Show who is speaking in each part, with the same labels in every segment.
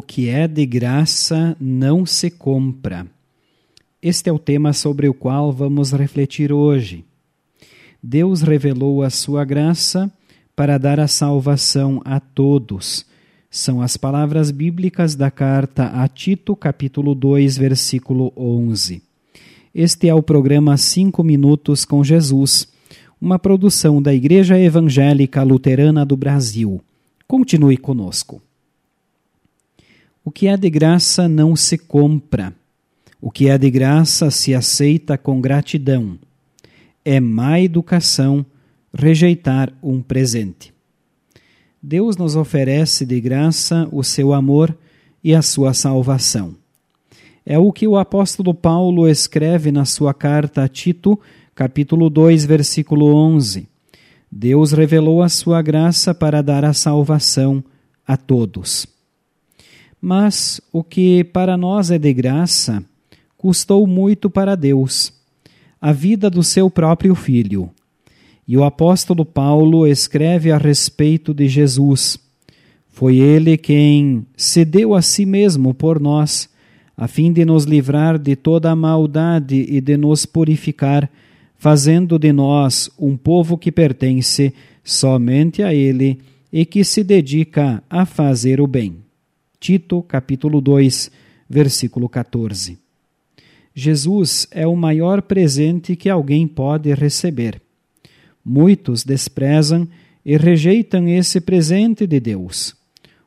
Speaker 1: que é de graça não se compra. Este é o tema sobre o qual vamos refletir hoje. Deus revelou a sua graça para dar a salvação a todos. São as palavras bíblicas da carta a Tito, capítulo 2, versículo 11. Este é o programa Cinco Minutos com Jesus, uma produção da Igreja Evangélica Luterana do Brasil. Continue conosco. O que é de graça não se compra. O que é de graça se aceita com gratidão. É má educação rejeitar um presente. Deus nos oferece de graça o seu amor e a sua salvação. É o que o apóstolo Paulo escreve na sua carta a Tito, capítulo 2, versículo 11. Deus revelou a sua graça para dar a salvação a todos. Mas o que para nós é de graça custou muito para Deus, a vida do seu próprio filho. E o apóstolo Paulo escreve a respeito de Jesus. Foi ele quem cedeu a si mesmo por nós, a fim de nos livrar de toda a maldade e de nos purificar, fazendo de nós um povo que pertence somente a ele e que se dedica a fazer o bem. Tito, capítulo 2, versículo 14. Jesus é o maior presente que alguém pode receber. Muitos desprezam e rejeitam esse presente de Deus.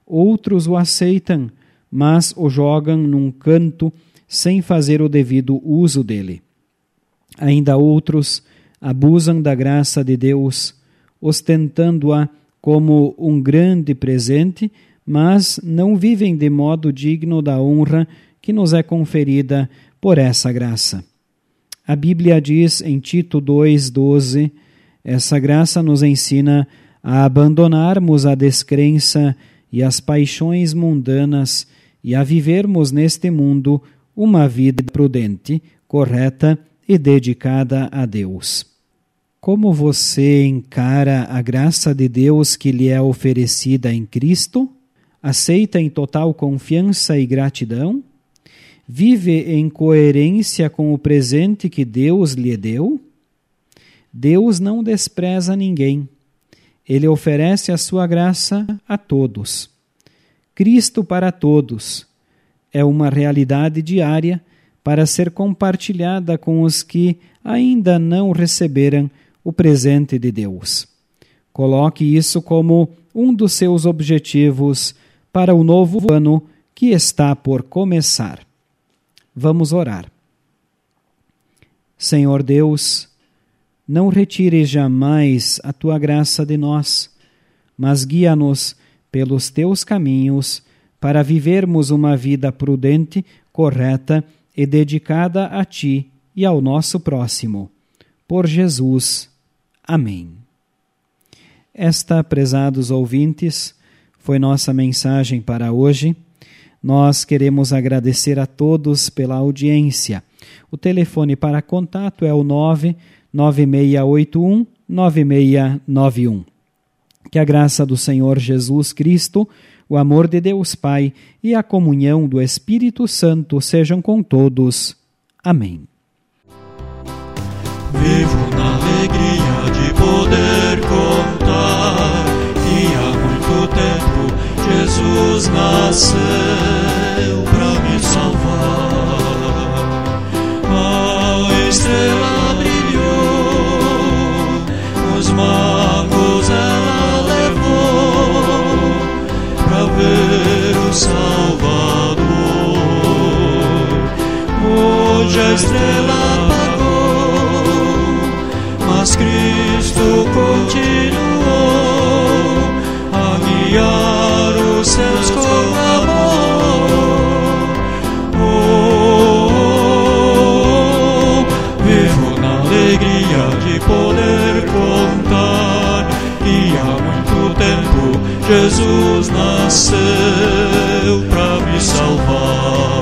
Speaker 1: Outros o aceitam, mas o jogam num canto sem fazer o devido uso dele. Ainda outros abusam da graça de Deus, ostentando-a como um grande presente, mas não vivem de modo digno da honra que nos é conferida por essa graça. A Bíblia diz em Tito 2,12: essa graça nos ensina a abandonarmos a descrença e as paixões mundanas e a vivermos neste mundo uma vida prudente, correta e dedicada a Deus. Como você encara a graça de Deus que lhe é oferecida em Cristo? Aceita em total confiança e gratidão, vive em coerência com o presente que Deus lhe deu? Deus não despreza ninguém. Ele oferece a sua graça a todos. Cristo para todos é uma realidade diária para ser compartilhada com os que ainda não receberam o presente de Deus. Coloque isso como um dos seus objetivos para o novo ano que está por começar. Vamos orar. Senhor Deus, não retire jamais a tua graça de nós, mas guia-nos pelos teus caminhos para vivermos uma vida prudente, correta e dedicada a ti e ao nosso próximo. Por Jesus. Amém. Esta, prezados ouvintes, foi nossa mensagem para hoje. Nós queremos agradecer a todos pela audiência. O telefone para contato é o 99681 9691. Que a graça do Senhor Jesus Cristo, o amor de Deus Pai e a comunhão do Espírito Santo sejam com todos. Amém.
Speaker 2: mas Cristo continuou a guiar os seus com amor. Oh, oh, oh, vivo na alegria de poder contar que há muito tempo Jesus nasceu para me salvar.